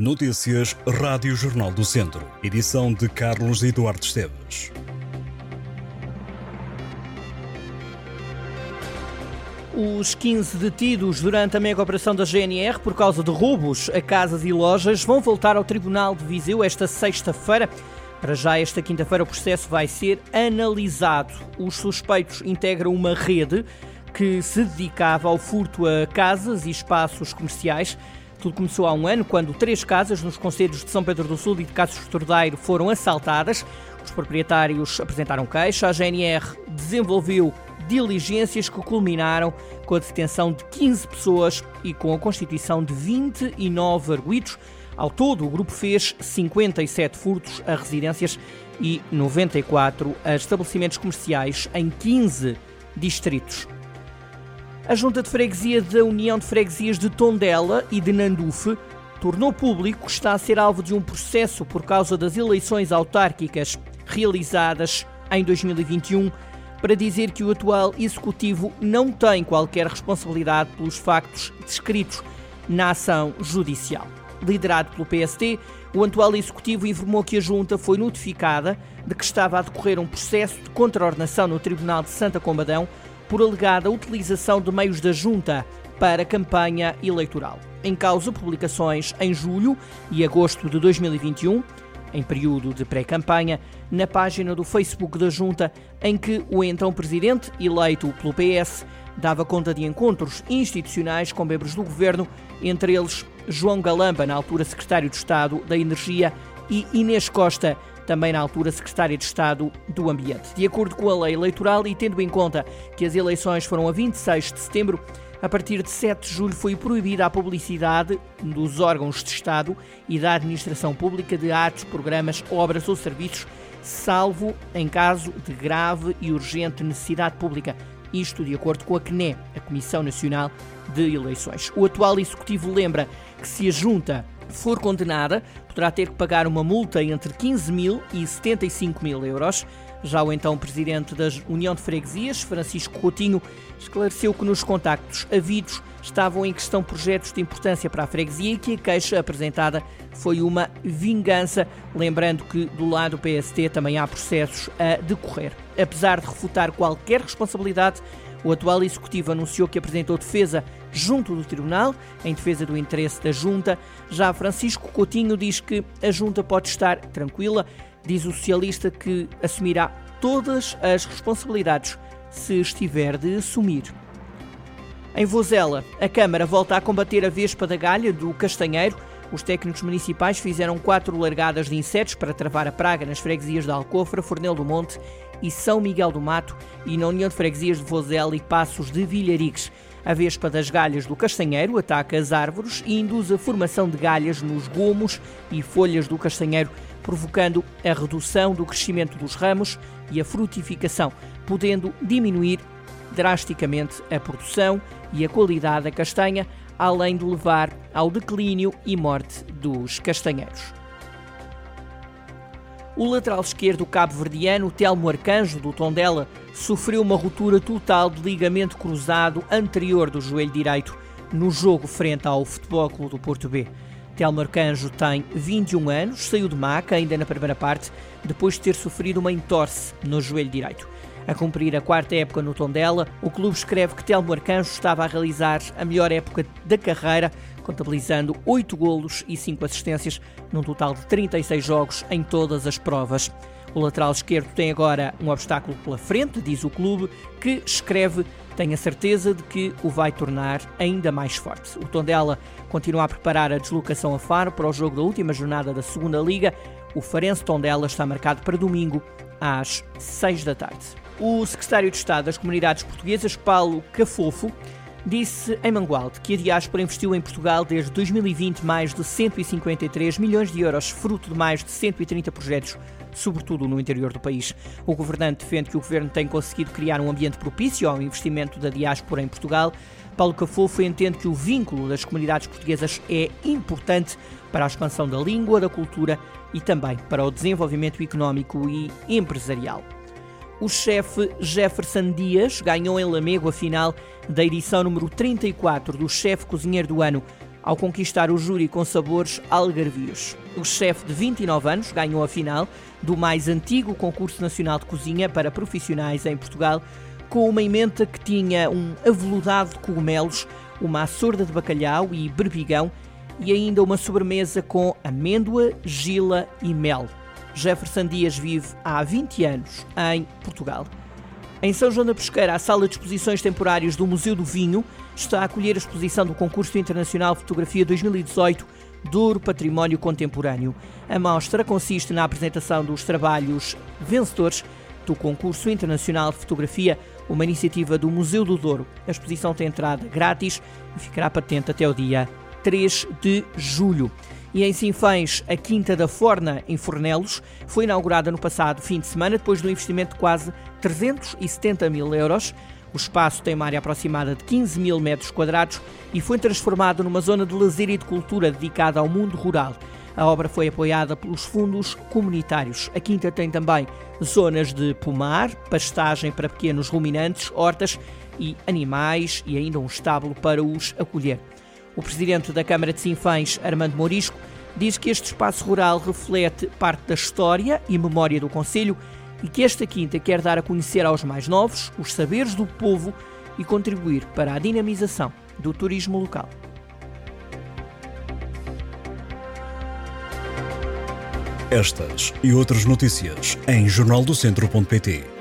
Notícias Rádio Jornal do Centro. Edição de Carlos Eduardo Esteves. Os 15 detidos durante a mega operação da GNR por causa de roubos a casas e lojas vão voltar ao Tribunal de Viseu esta sexta-feira. Para já, esta quinta-feira, o processo vai ser analisado. Os suspeitos integram uma rede que se dedicava ao furto a casas e espaços comerciais. Tudo começou há um ano, quando três casas nos conselhos de São Pedro do Sul e de Casos Tordeiro foram assaltadas. Os proprietários apresentaram queixa. A GNR desenvolveu diligências que culminaram com a detenção de 15 pessoas e com a constituição de 29 arguídos. Ao todo, o grupo fez 57 furtos a residências e 94 a estabelecimentos comerciais em 15 distritos. A Junta de Freguesia da União de Freguesias de Tondela e de Nandufe tornou público que está a ser alvo de um processo por causa das eleições autárquicas realizadas em 2021 para dizer que o atual executivo não tem qualquer responsabilidade pelos factos descritos na ação judicial. Liderado pelo PST, o atual executivo informou que a junta foi notificada de que estava a decorrer um processo de contraordenação no Tribunal de Santa Combadão por alegada utilização de meios da junta para campanha eleitoral. Em causa publicações em julho e agosto de 2021, em período de pré-campanha, na página do Facebook da Junta, em que o então presidente, eleito pelo PS, dava conta de encontros institucionais com membros do governo, entre eles João Galamba, na altura secretário de Estado da Energia, e Inês Costa, também na altura secretária de Estado do Ambiente. De acordo com a lei eleitoral e tendo em conta que as eleições foram a 26 de setembro, a partir de 7 de julho foi proibida a publicidade dos órgãos de Estado e da administração pública de atos, programas, obras ou serviços, salvo em caso de grave e urgente necessidade pública. Isto de acordo com a CNE, a Comissão Nacional de Eleições. O atual executivo lembra que se junta for condenada, poderá ter que pagar uma multa entre 15 mil e 75 mil euros. Já o então presidente da União de Freguesias, Francisco Coutinho, esclareceu que nos contactos havidos estavam em questão projetos de importância para a freguesia e que a queixa apresentada foi uma vingança, lembrando que do lado do PST também há processos a decorrer. Apesar de refutar qualquer responsabilidade, o atual executivo anunciou que apresentou defesa junto do Tribunal, em defesa do interesse da Junta. Já Francisco Coutinho diz que a Junta pode estar tranquila, diz o socialista que assumirá todas as responsabilidades se estiver de assumir. Em Vozela, a Câmara volta a combater a vespa da galha do castanheiro. Os técnicos municipais fizeram quatro largadas de insetos para travar a praga nas freguesias de Alcofra, Fornel do Monte e São Miguel do Mato e na União de Freguesias de Vozela e Passos de Vilharigues. A vespa das galhas do castanheiro ataca as árvores e induz a formação de galhas nos gomos e folhas do castanheiro, provocando a redução do crescimento dos ramos e a frutificação, podendo diminuir drasticamente a produção e a qualidade da castanha, além de levar ao declínio e morte dos castanheiros. O lateral esquerdo cabo-verdiano, Telmo Arcanjo, do Tondela, sofreu uma ruptura total de ligamento cruzado anterior do joelho direito no jogo frente ao Futebol Clube do Porto B. Telmo Arcanjo tem 21 anos, saiu de maca ainda na primeira parte, depois de ter sofrido uma entorse no joelho direito. A cumprir a quarta época no Tondela, o clube escreve que Telmo Arcanjo estava a realizar a melhor época da carreira, contabilizando 8 golos e 5 assistências, num total de 36 jogos em todas as provas. O lateral esquerdo tem agora um obstáculo pela frente, diz o clube, que escreve tem a certeza de que o vai tornar ainda mais forte. O Tondela continua a preparar a deslocação a Faro para o jogo da última jornada da Segunda Liga. O Farense Tondela está marcado para domingo às 6 da tarde. O secretário de Estado das Comunidades Portuguesas, Paulo Cafofo, disse em Mangualde que a diáspora investiu em Portugal desde 2020 mais de 153 milhões de euros, fruto de mais de 130 projetos sobretudo no interior do país. O governante defende que o governo tem conseguido criar um ambiente propício ao investimento da diáspora em Portugal. Paulo Cafofo entende que o vínculo das comunidades portuguesas é importante para a expansão da língua, da cultura e também para o desenvolvimento económico e empresarial. O chefe Jefferson Dias ganhou em Lamego a final da edição número 34 do Chefe Cozinheiro do Ano ao conquistar o júri com sabores algarvios. O chefe de 29 anos ganhou a final do mais antigo concurso nacional de cozinha para profissionais em Portugal, com uma emenda que tinha um aveludado de cogumelos, uma açorda de bacalhau e berbigão e ainda uma sobremesa com amêndoa, gila e mel. Jefferson Dias vive há 20 anos em Portugal. Em São João da Pesqueira, a sala de exposições temporários do Museu do Vinho está a acolher a exposição do Concurso Internacional de Fotografia 2018 Douro Património Contemporâneo. A mostra consiste na apresentação dos trabalhos vencedores do Concurso Internacional de Fotografia, uma iniciativa do Museu do Douro. A exposição tem entrada grátis e ficará patente até o dia 3 de julho. E em Sinfãs, a Quinta da Forna, em Fornelos, foi inaugurada no passado fim de semana, depois do investimento de quase 370 mil euros. O espaço tem uma área aproximada de 15 mil metros quadrados e foi transformado numa zona de lazer e de cultura dedicada ao mundo rural. A obra foi apoiada pelos fundos comunitários. A quinta tem também zonas de pomar, pastagem para pequenos ruminantes, hortas e animais e ainda um estábulo para os acolher. O presidente da Câmara de Sinfãs, Armando Morisco, diz que este espaço rural reflete parte da história e memória do Conselho e que esta quinta quer dar a conhecer aos mais novos os saberes do povo e contribuir para a dinamização do turismo local. Estas e outras notícias em jornaldocentro.pt.